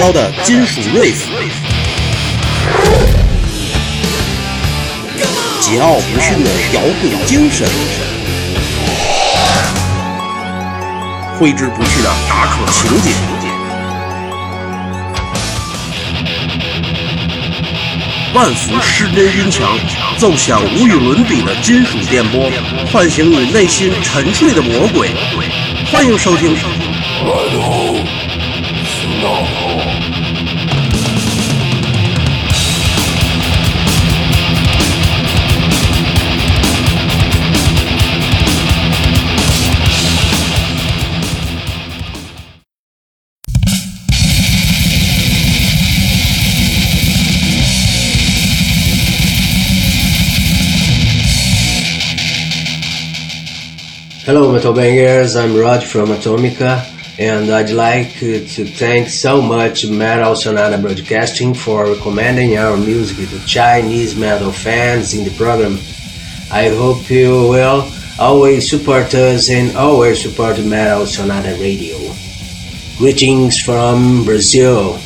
高的金属 riff，桀骜不驯的摇滚精神，挥之不去的打口情节，万伏失真音墙，奏响无与伦比的金属电波，唤醒你内心沉睡的魔鬼。欢迎收听。Metal Bangers. I'm Rod from Atomica, and I'd like to thank so much Metal Sonata Broadcasting for recommending our music to Chinese metal fans in the program. I hope you will always support us and always support Metal Sonata Radio. Greetings from Brazil.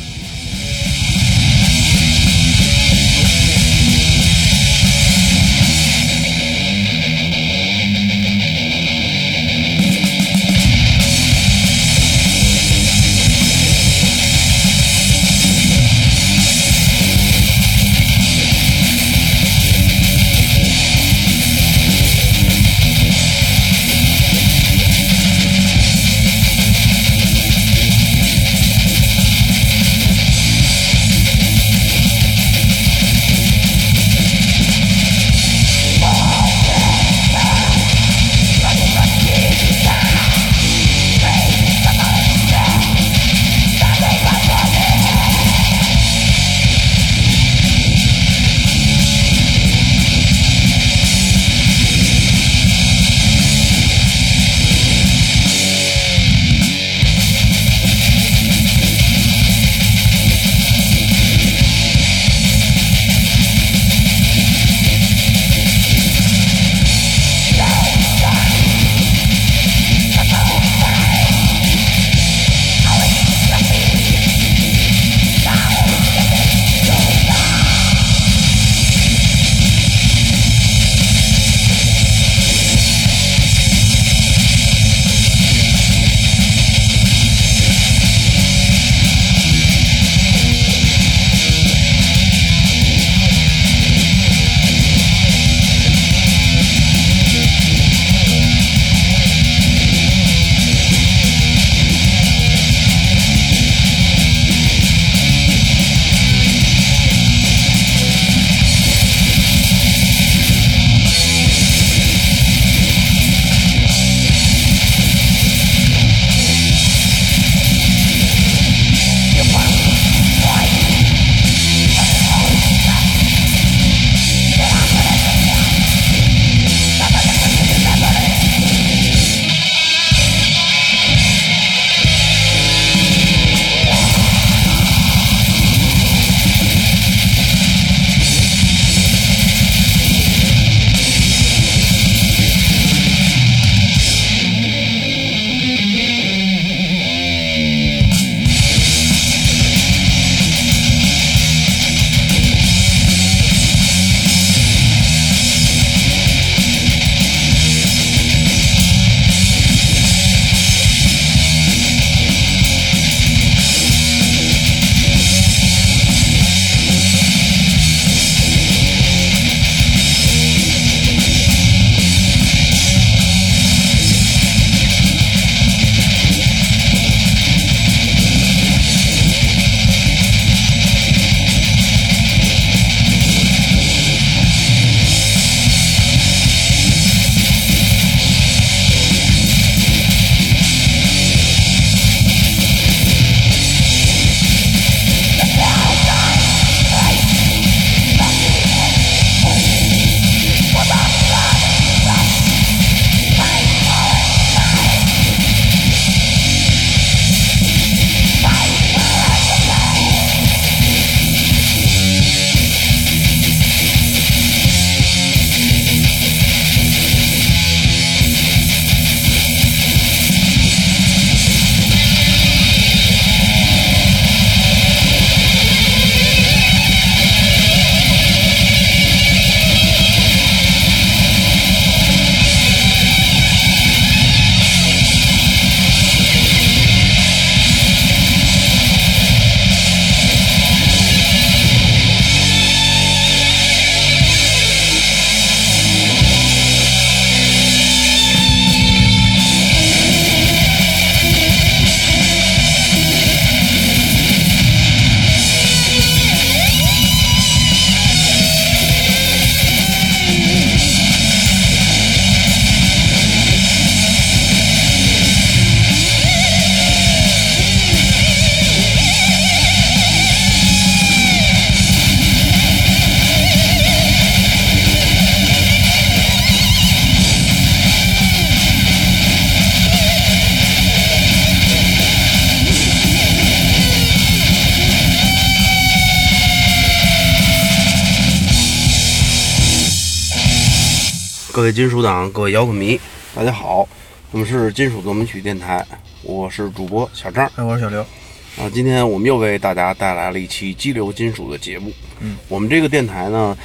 位金属党，各位摇滚迷，大家好，我们是金属奏鸣曲电台，我是主播小张。哎，我是小刘。啊，今天我们又为大家带来了一期激流金属的节目。嗯，我们这个电台呢，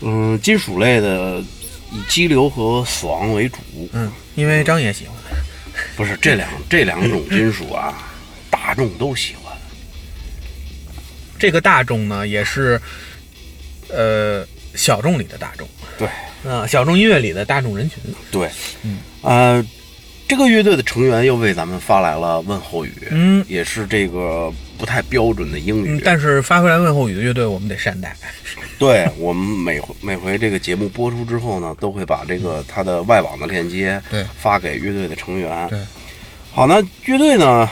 嗯，金属类的以激流和死亡为主。嗯，因为张也喜欢。不是这两 这两种金属啊，大众都喜欢。这个大众呢，也是呃小众里的大众。对。嗯，小众音乐里的大众人群。对，嗯，呃，这个乐队的成员又为咱们发来了问候语，嗯，也是这个不太标准的英语，但是发回来问候语的乐队，我们得善待。对我们每回每回这个节目播出之后呢，都会把这个他的外网的链接对发给乐队的成员。对，好，那乐队呢，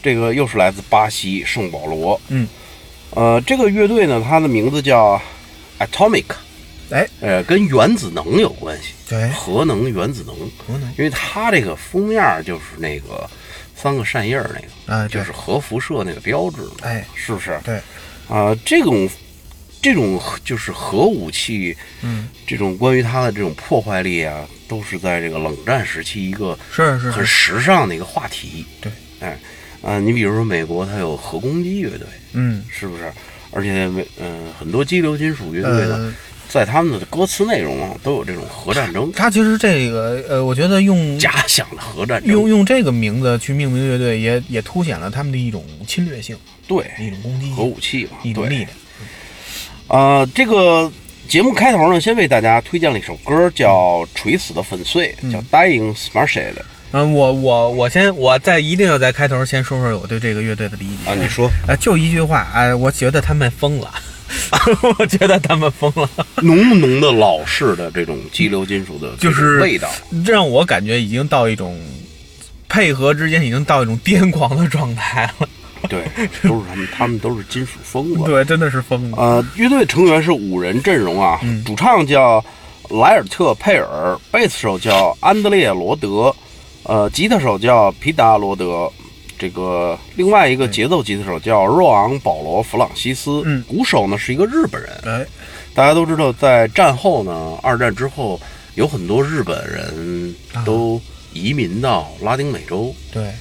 这个又是来自巴西圣保罗，嗯，呃，这个乐队呢，它的名字叫 Atomic。哎，呃，跟原子能有关系，对，核能、原子能，核能，因为它这个封面就是那个三个扇叶儿那个，啊，就是核辐射那个标志，哎，是不是？对，啊，这种这种就是核武器，嗯，这种关于它的这种破坏力啊，都是在这个冷战时期一个是是很时尚的一个话题。对，哎，啊，你比如说美国，它有核攻击乐队，嗯，是不是？而且美，嗯，很多激流金属乐队呢。呃在他们的歌词内容啊，都有这种核战争。他其实这个呃，我觉得用假想的核战争，用用这个名字去命名乐队，也也凸显了他们的一种侵略性，对，一种攻击核武器嘛，一种力量。呃，这个节目开头呢，先为大家推荐了一首歌，叫《垂死的粉碎》，叫《Dying Smashed》。嗯，我我我先，我在一定要在开头先说说我对这个乐队的理解啊。你说，呃，就一句话，哎，我觉得他们疯了。我觉得他们疯了，浓不浓的老式的这种激流金属的就是味道，让我感觉已经到一种配合之间已经到一种癫狂的状态了。对，都是他们，他们都是金属疯子。对，真的是疯子。呃，乐队成员是五人阵容啊，嗯、主唱叫莱尔特佩尔，贝斯手叫安德烈罗德，呃，吉他手叫皮达罗德。这个另外一个节奏吉他手叫若昂·保罗·弗朗西斯，嗯，鼓手呢是一个日本人。哎，大家都知道，在战后呢，二战之后，有很多日本人都移民到拉丁美洲。对，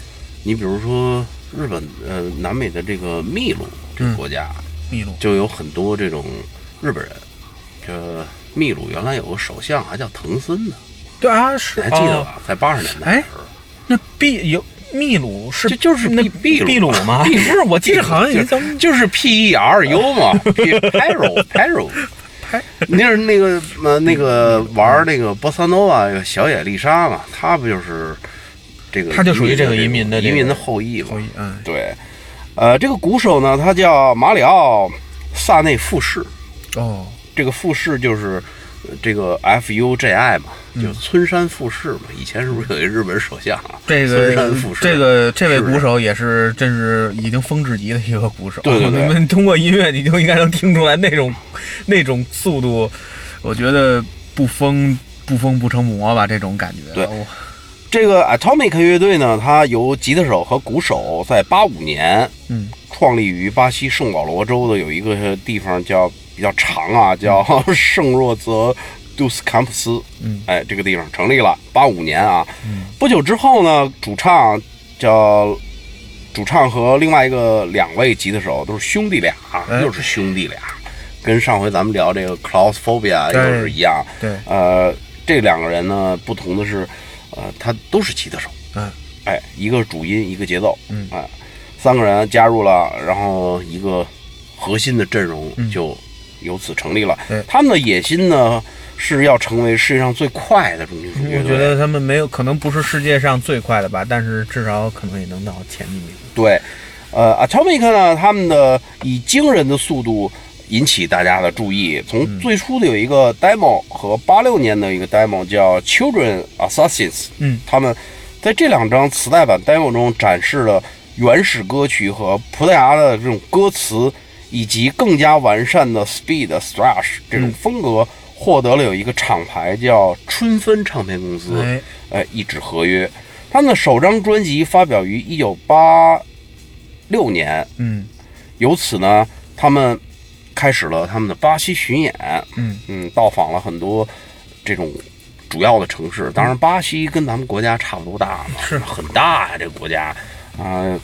你比如说日本，呃，南美的这个秘鲁这个国家，秘鲁就有很多这种日本人。这秘鲁原来有个首相还叫藤森呢，对啊，是还记得吧？在八十年代哎，那秘有。秘鲁是就就是那秘秘鲁吗？不 是，我记得好像有叫就是 P E R U 嘛，Peru Peru，那是那个呃那个玩那个波萨诺瓦那个小野丽莎嘛，她不就是这个？她就属于这个移民的移民的后裔嘛。后裔，嗯，对。呃，这个鼓手呢，他叫马里奥·萨内富士。哦，这个富士就是。这个 F U J I 嘛，就村山富士嘛。以前是不是有一日本首相啊？这个村山富士，这个这位鼓手也是，真是已经疯至极的一个鼓手。对对对，你们通过音乐，你就应该能听出来那种那种速度。我觉得不疯不疯不成魔吧，这种感觉。对，这个 Atomic 乐队呢，它由吉他手和鼓手在八五年，嗯，创立于巴西圣保罗州的有一个地方叫。比较长啊，叫 圣若泽杜斯坎普斯，嗯，哎，这个地方成立了八五年啊，嗯，不久之后呢，主唱叫主唱和另外一个两位吉他手都是兄弟俩，啊、又是兄弟俩，跟上回咱们聊这个 Clausphobia 又是一样，对，呃，这两个人呢，不同的是，呃，他都是吉他手，嗯，哎，一个主音，一个节奏，嗯，哎，三个人加入了，然后一个核心的阵容就。由此成立了，他们的野心呢是要成为世界上最快的重金属乐队。我觉得他们没有可能不是世界上最快的吧，但是至少可能也能到前几名。对，呃，Atomic 呢，他们的以惊人的速度引起大家的注意。从最初的有一个 demo 和八六年的一个 demo 叫 Children Assassins，嗯，他们在这两张磁带版 demo 中展示了原始歌曲和葡萄牙的这种歌词。以及更加完善的 speed thrash 这种风格，获得了有一个厂牌叫春分唱片公司，哎，哎，一纸合约。他们的首张专辑发表于一九八六年，嗯，由此呢，他们开始了他们的巴西巡演，嗯。嗯，到访了很多这种主要的城市。当然，巴西跟咱们国家差不多大嘛，是。很大呀，这个国家。啊，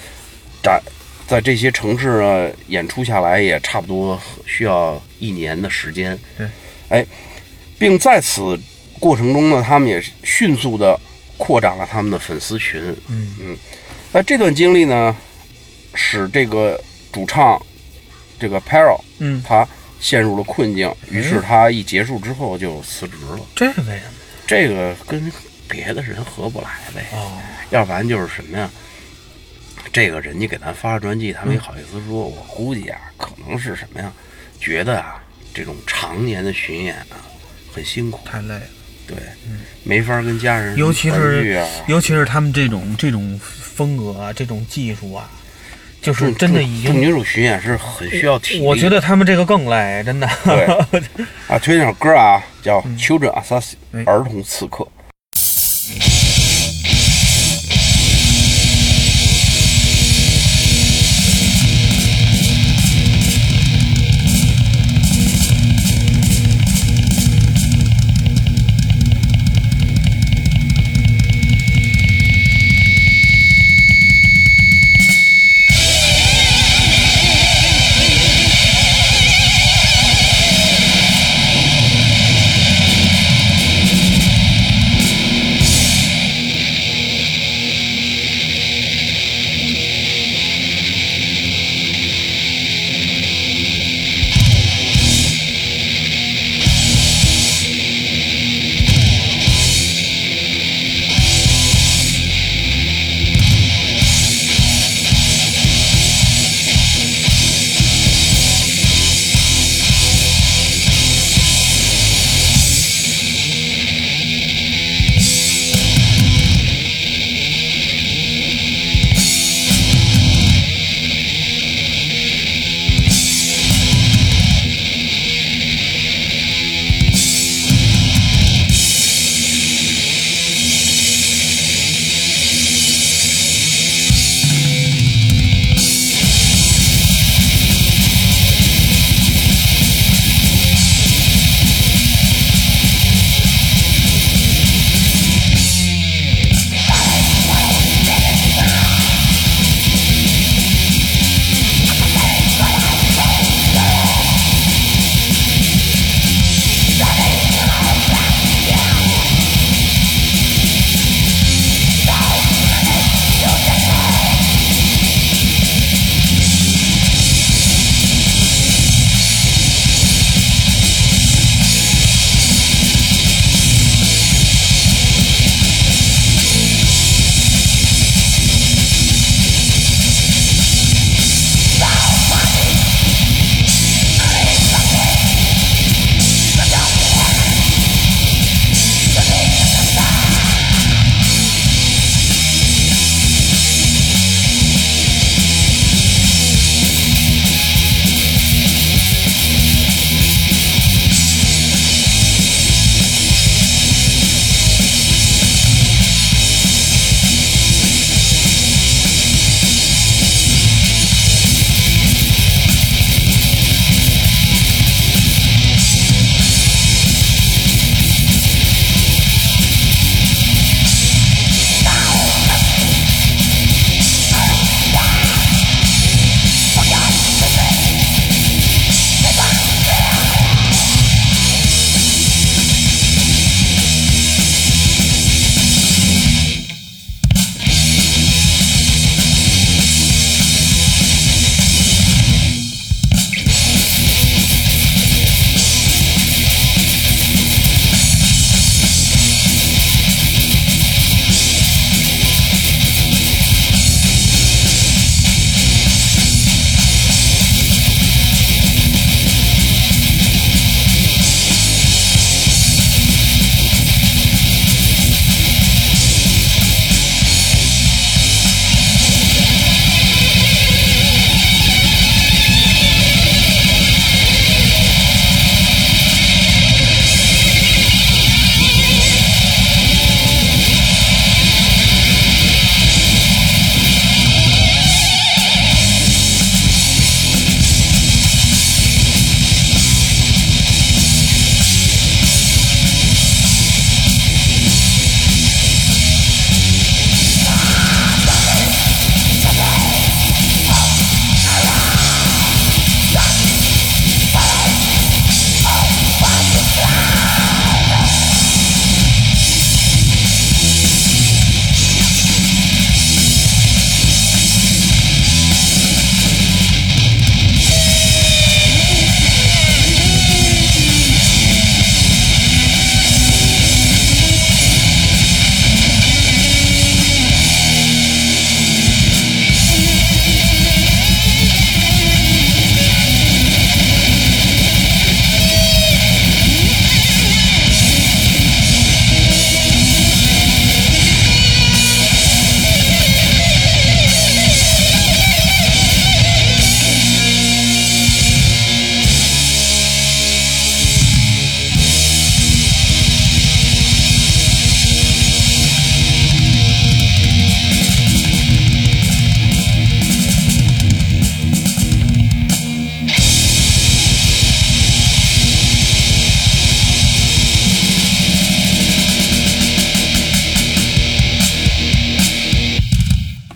在在这些城市呢演出下来也差不多需要一年的时间。对，哎，并在此过程中呢，他们也迅速的扩展了他们的粉丝群。嗯嗯，那这段经历呢，使这个主唱这个 Pero 嗯，他陷入了困境，于是他一结束之后就辞职了。这是为什么？这个跟别的人合不来呗，哦，要不然就是什么呀？这个人家给咱发专辑，他没好意思说。我估计啊，可能是什么呀？觉得啊，这种常年的巡演啊，很辛苦，太累了，对，没法跟家人尤其是啊，尤其是他们这种这种风格啊，这种技术啊，就是真的已经，重金属巡演是很需要体力。我觉得他们这个更累，真的。对 啊，推荐首歌啊，叫《Children Assassin 哎》，儿童刺客。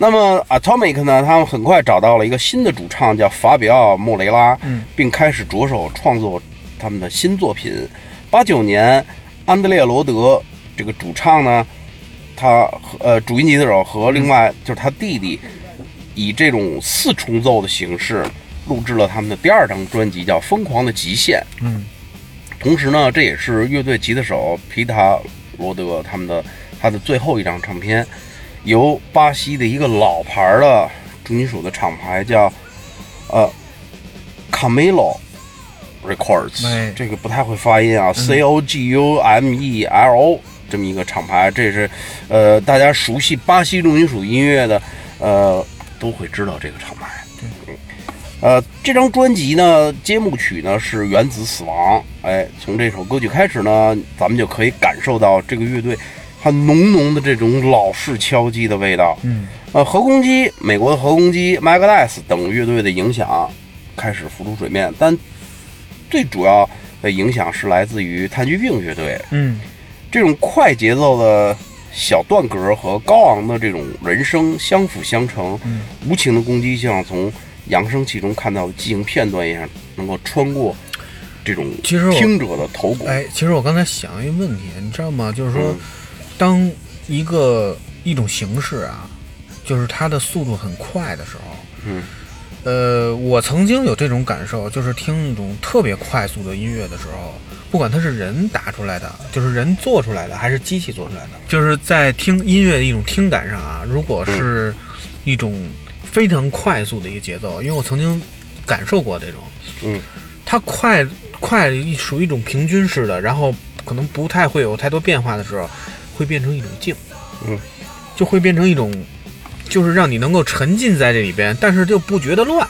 那么 Atomic 呢，他们很快找到了一个新的主唱，叫法比奥·莫雷拉，嗯，并开始着手创作他们的新作品。八九年，安德烈·罗德这个主唱呢，他和呃主音吉他手和另外就是他弟弟，以这种四重奏的形式录制了他们的第二张专辑，叫《疯狂的极限》。嗯，同时呢，这也是乐队吉他手皮塔·罗德他们的他的最后一张唱片，由巴西的一个老牌的重金属的厂牌叫呃 Camelo Records，、哎这个不太会发音啊、c O G U M E L O 这么一个厂牌，这是呃大家熟悉巴西重金属音乐的呃都会知道这个厂牌。嗯呃，这张专辑呢，揭幕曲呢是《原子死亡》。哎，从这首歌曲开始呢，咱们就可以感受到这个乐队它浓浓的这种老式敲击的味道。嗯，呃，核攻击、美国的核攻击、Megadeth 等乐队的影响开始浮出水面，但最主要的影响是来自于炭疽病乐队。嗯，这种快节奏的小段格和高昂的这种人声相辅相成，嗯无情的攻击就像从扬声器中看到的激情片段一样，能够穿过这种其实听者的头骨。哎，其实我刚才想一个问题，你知道吗？就是说嗯，当一个一种形式啊，就是它的速度很快的时候，嗯，呃，我曾经有这种感受，就是听一种特别快速的音乐的时候，不管它是人打出来的，就是人做出来的，还是机器做出来的，就是在听音乐的一种听感上啊，如果是一种非常快速的一个节奏，因为我曾经感受过这种，嗯，它快快属于一种平均式的，然后可能不太会有太多变化的时候，会变成一种静，嗯，就会变成一种，就是让你能够沉浸在这里边，但是就不觉得乱。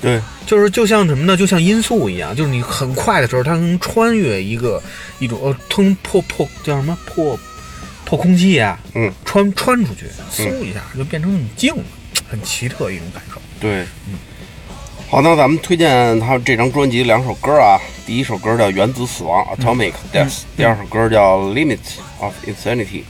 对，就是就像什么呢？就像音速一样，就是你很快的时候，它能穿越一个一种呃，通破破叫什么？破破空气呀、嗯，穿穿出去，嗖一下就变成很静了，很奇特一种感受。对，好，那咱们推荐他这张专辑两首歌啊，第一首歌叫《原子死亡》（Atomic Death），、第二首歌叫《Limit of Insanity》。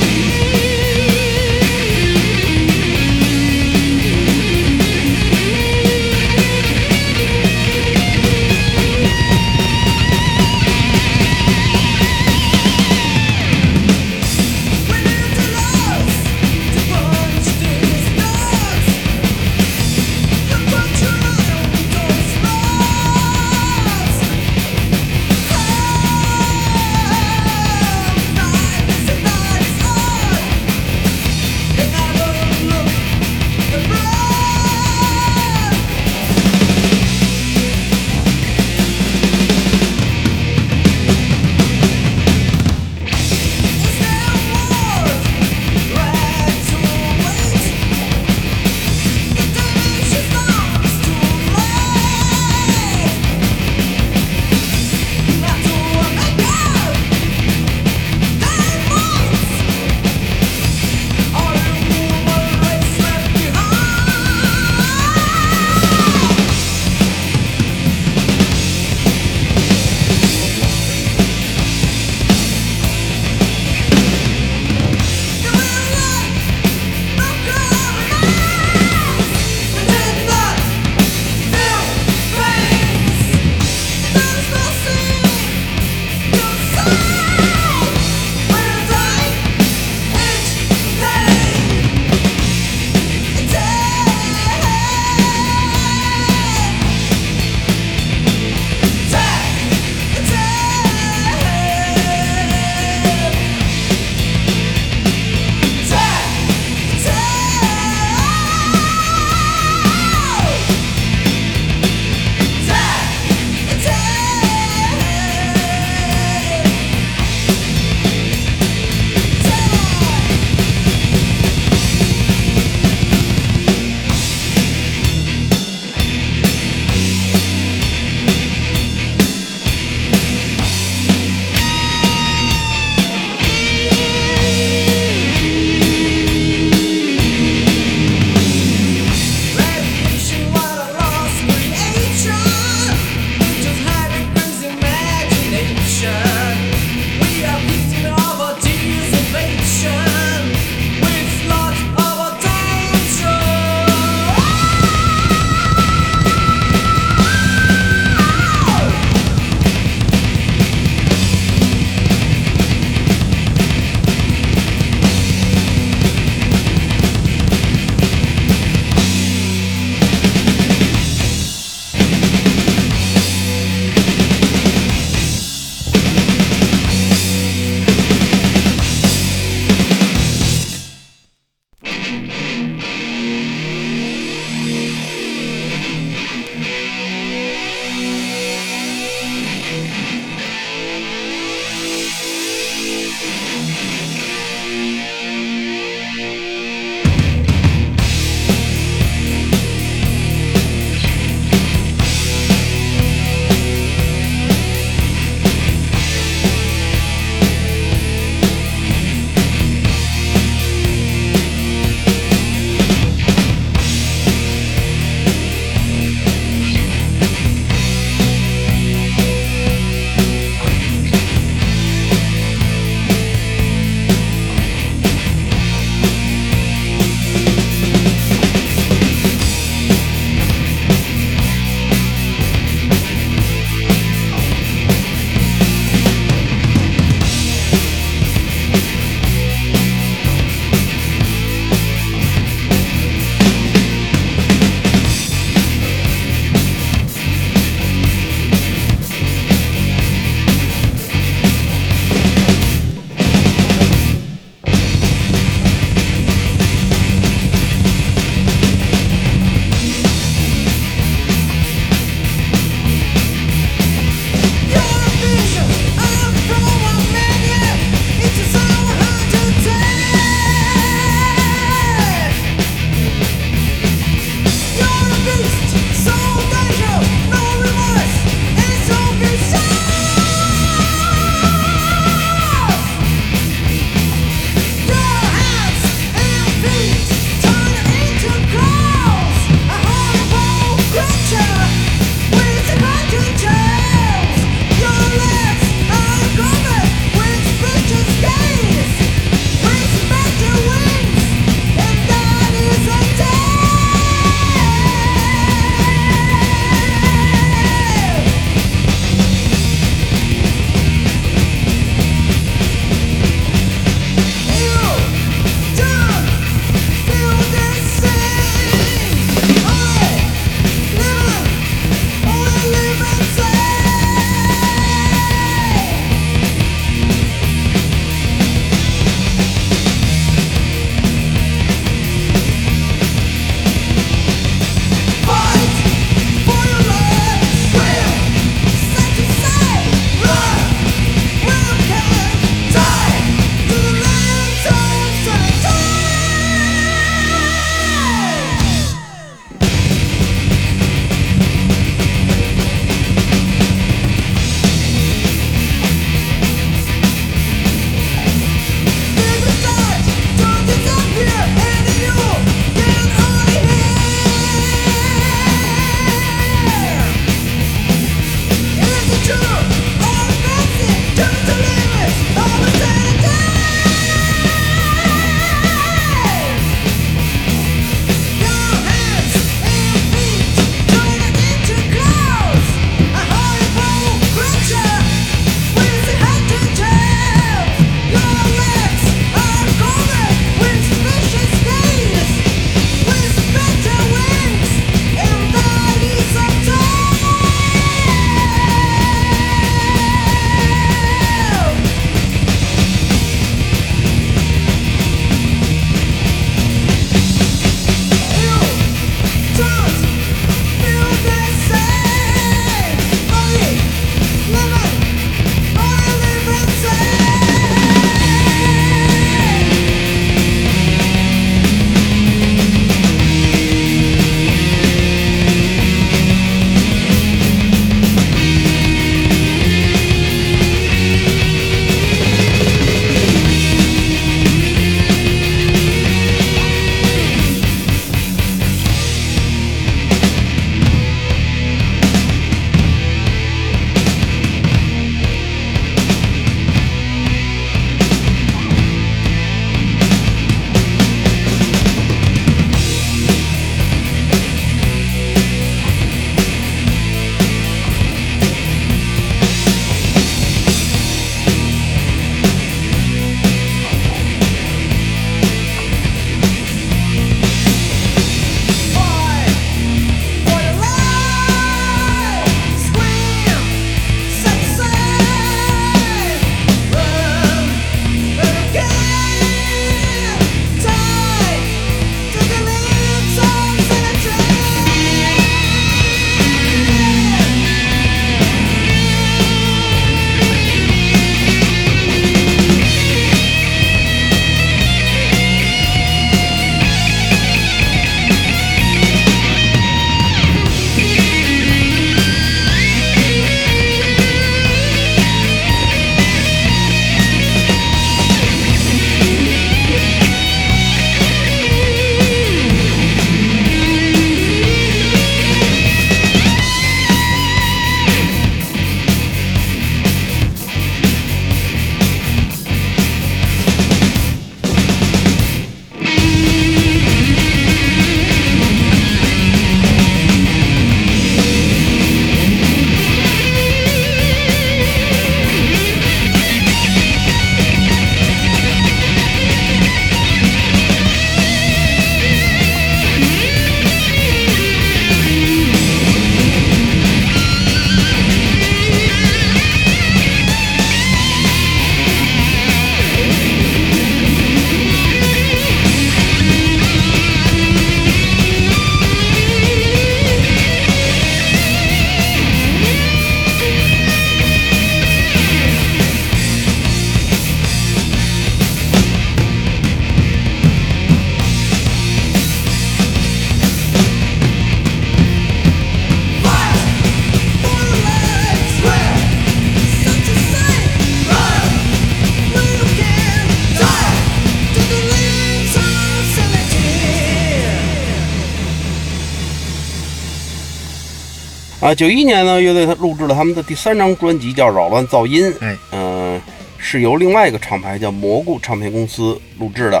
啊，九一年呢，乐队他录制了他们的第三张专辑，叫《扰乱噪音》。哎，嗯、是由另外一个厂牌叫蘑菇唱片公司录制的。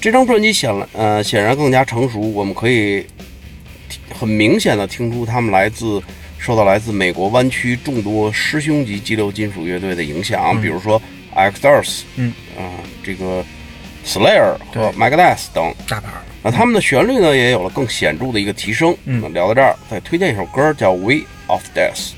这张专辑显了，呃，显然更加成熟。我们可以很明显的听出他们来自受到来自美国湾区众多师兄级激流金属乐队的影响，比如说 X Earth，嗯，啊、这个 Slayer 和 Megadeth 等。大牌儿。那他们的旋律呢，也有了更显著的一个提升。嗯那聊到这儿，再推荐一首歌，叫《Way of Death》。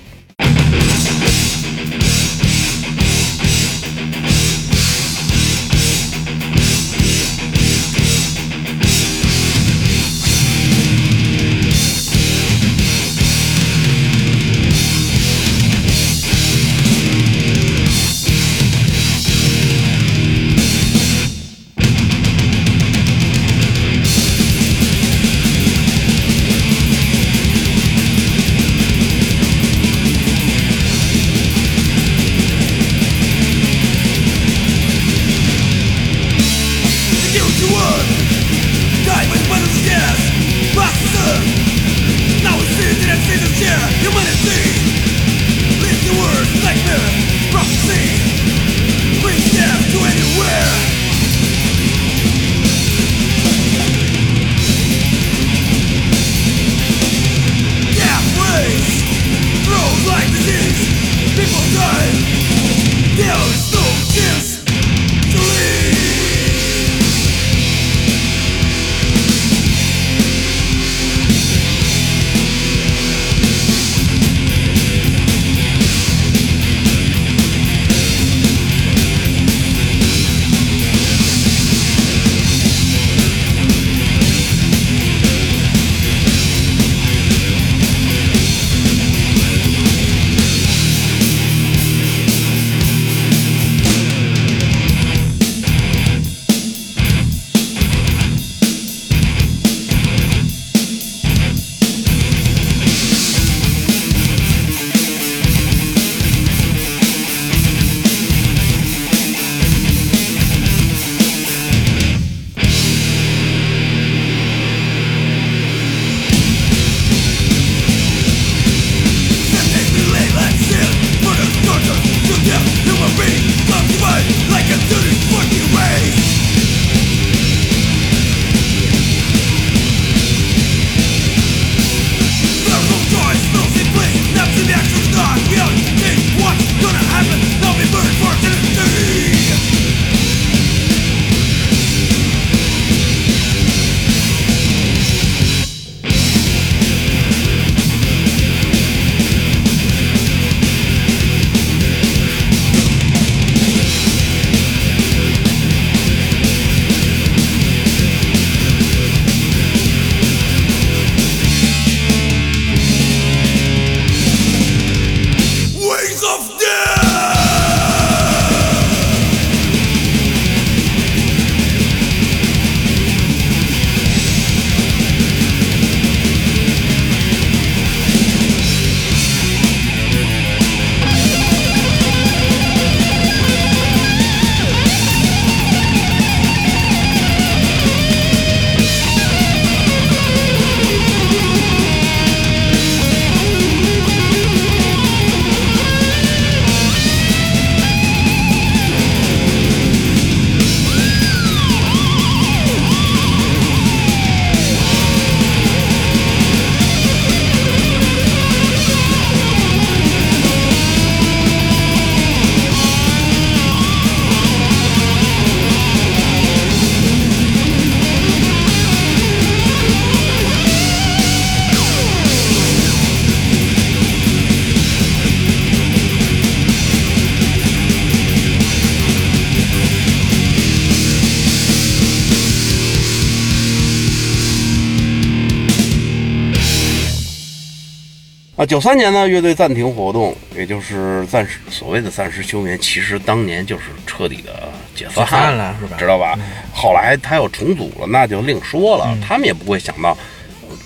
啊，九三年呢，乐队暂停活动，也就是暂时所谓的暂时休眠，其实当年就是彻底的解散了是吧？知道吧？后来他又重组了，那就另说了。他们也不会想到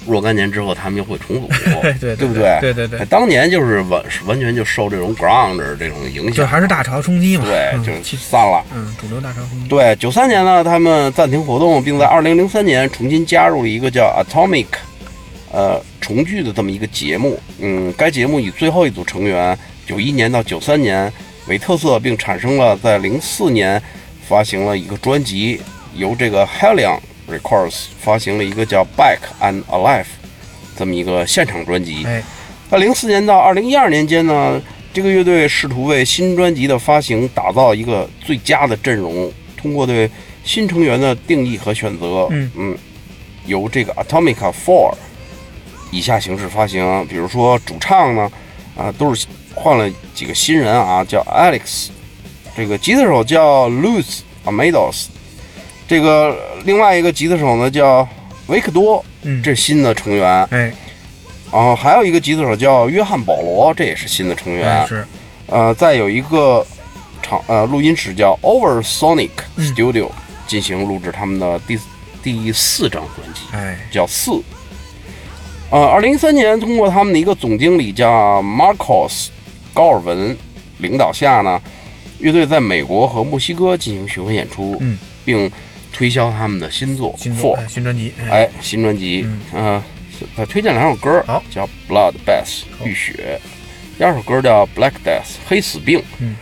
若干年之后他们又会重组，对对对不对？对对对当年就是完完全就受这种 ground 这种影响，就还是大潮冲击嘛，对，嗯就是散了。嗯，主流大潮冲击，对，九三年呢，他们暂停活动，并在二零零三年重新加入了一个叫 Atomic，呃，重聚的这么一个节目。嗯，该节目以最后一组成员九一年到九三年为特色，并产生了在零四年发行了一个专辑，由这个 Helion Records 发行了一个叫《Back and Alive》这么一个现场专辑。哎，在零四年到二零一二年间呢，这个乐队试图为新专辑的发行打造一个最佳的阵容，通过对新成员的定义和选择，嗯由这个 Atomica Four 以下形式发行。比如说主唱呢，啊，都是换了几个新人啊，叫 Alex，这个吉他手叫 Luz Amados，这个另外一个吉他手呢叫维克多，嗯这是新的成员。哎，然后还有一个吉他手叫约翰保罗，这也是新的成员。哎是，呃，再有一个场呃录音室叫 Oversonic 嗯 Studio，、进行录制他们的第第四张专辑，哎，叫四。呃，二零一三年通过他们的一个总经理叫 Marcos 高尔文领导下呢，乐队在美国和墨西哥进行巡回演出，嗯，并推销他们的新作新新专辑，哎，新专辑，嗯嗯，再推荐两首歌，好叫《Blood Bath》浴血，第二首歌叫《Black Death》黑死病，嗯。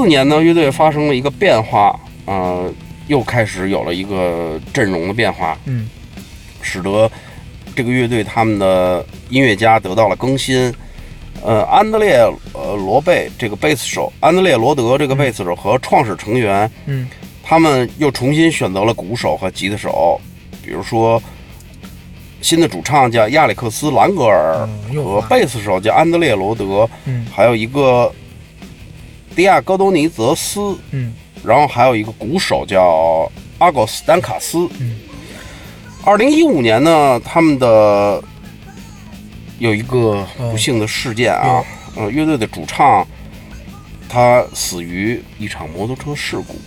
四年呢，乐队发生了一个变化，呃，又开始有了一个阵容的变化，嗯，使得这个乐队他们的音乐家得到了更新。呃，安德烈呃罗贝这个贝斯手，安德烈罗德这个贝斯手和创始成员，嗯，他们又重新选择了鼓手和吉他手，比如说新的主唱叫亚历克斯兰格尔，和贝斯手叫安德烈罗德，嗯。还有一个迪亚戈多尼泽斯，嗯。然后还有一个鼓手叫阿狗斯丹卡斯。嗯，二零一五年呢，他们的有一个不幸的事件啊哦，呃，乐队的主唱他死于一场摩托车事故，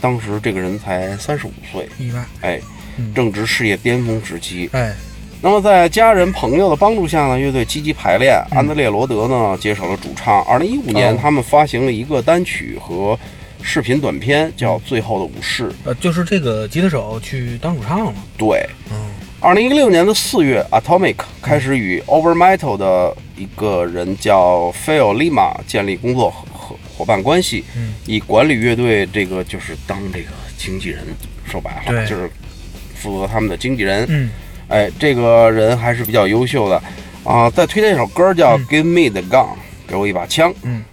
当时这个人才三十五岁，意外，哎嗯，正值事业巅峰时期。哎，那么在家人朋友的帮助下呢，乐队积极排练。嗯安德烈罗德呢接手了主唱。二零一五年，哦他们发行了一个单曲和视频短片，叫《最后的武士》。呃，就是这个吉他手去当主唱了，对，嗯二零一六年的四月，Atomic 开始与 Over Metal 的一个人叫 Phil Lima 建立工作伙伙伙伴关系，嗯以管理乐队这个就是当这个经纪人，说白了对就是负责他们的经纪人。嗯哎，这个人还是比较优秀的啊。再推荐一首歌叫《Give Me the Gun》，给我一把枪。嗯。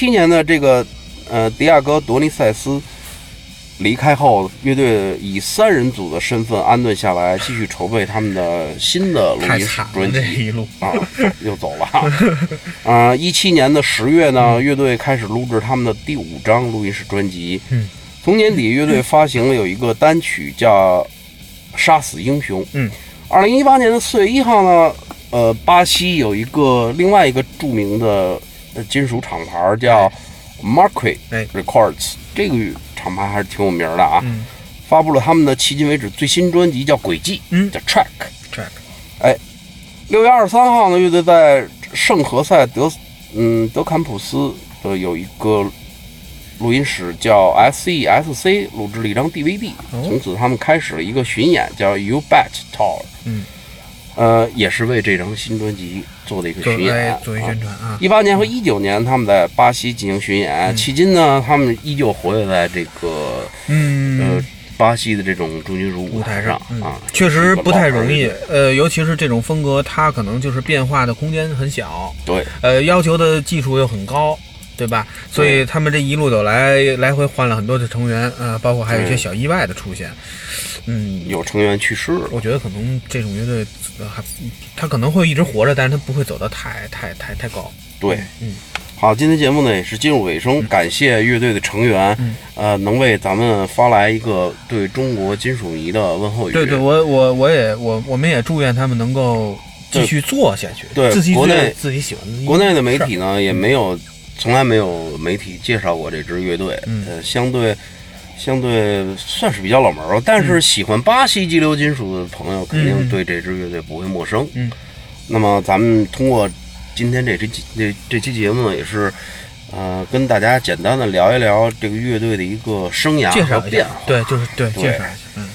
七年的，这个呃迪亚哥·多尼塞斯离开后，乐队以三人组的身份安顿下来，继续筹备他们的新的录音专辑。一路。啊，又走了。啊，一七年的十月呢，乐队开始录制他们的第五张录音室专辑。嗯，从年底，乐队发行了有一个单曲叫《杀死英雄》。嗯，二零一八年的四月一号呢，呃，巴西有一个另外一个著名的呃金属厂牌叫 Marquee 哎 Records，这个厂牌还是挺有名的啊。嗯发布了他们的迄今为止最新专辑叫《轨迹》，嗯叫 Track。，track，哎六月二十三号呢，乐队在圣何塞德嗯德坎普斯的有一个录音室叫 SESC 录制了一张 DVD，、哦从此他们开始了一个巡演，叫 You Bet Tour。嗯，呃，也是为这张新专辑做的一个巡演为。作为宣传啊。一八年和一九年，他们在巴西进行巡演，迄今呢，他们依旧活跃在这个嗯呃，巴西的这种重金属舞台台上嗯啊，确实不太容易。呃，尤其是这种风格，它可能就是变化的空间很小，对，呃，要求的技术又很高，对吧？所以他们这一路走来，来回换了很多的成员，呃，包括还有一些小意外的出现。嗯，有成员去世了。我觉得可能这种乐队，呃还他可能会一直活着，但是他不会走得太太太太高。对，嗯，好，今天节目呢也是进入尾声，感谢乐队的成员，嗯呃，能为咱们发来一个对中国金属迷的问候语。对对，我我我也我我们也祝愿他们能够继续做下去，对自己做国内自己喜欢的国内的媒体呢也没有，从来没有媒体介绍过这支乐队，嗯呃，相对相对算是比较冷门儿，但是喜欢巴西激流金属的朋友肯定嗯对这支乐队不会陌生。嗯，那么咱们通过今天这期这这期节目呢，也是。呃，跟大家简单的聊一聊这个乐队的一个生涯和变化。，对，就是对对介绍一下，嗯，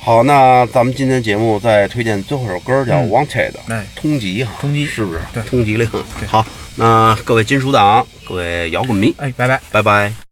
好，那咱们今天节目再推荐最后一首歌，叫《嗯 Wanted》，哎，通缉哈，通缉是不是？对通缉令。好，那各位金属党，各位摇滚迷，哎，拜拜。拜拜。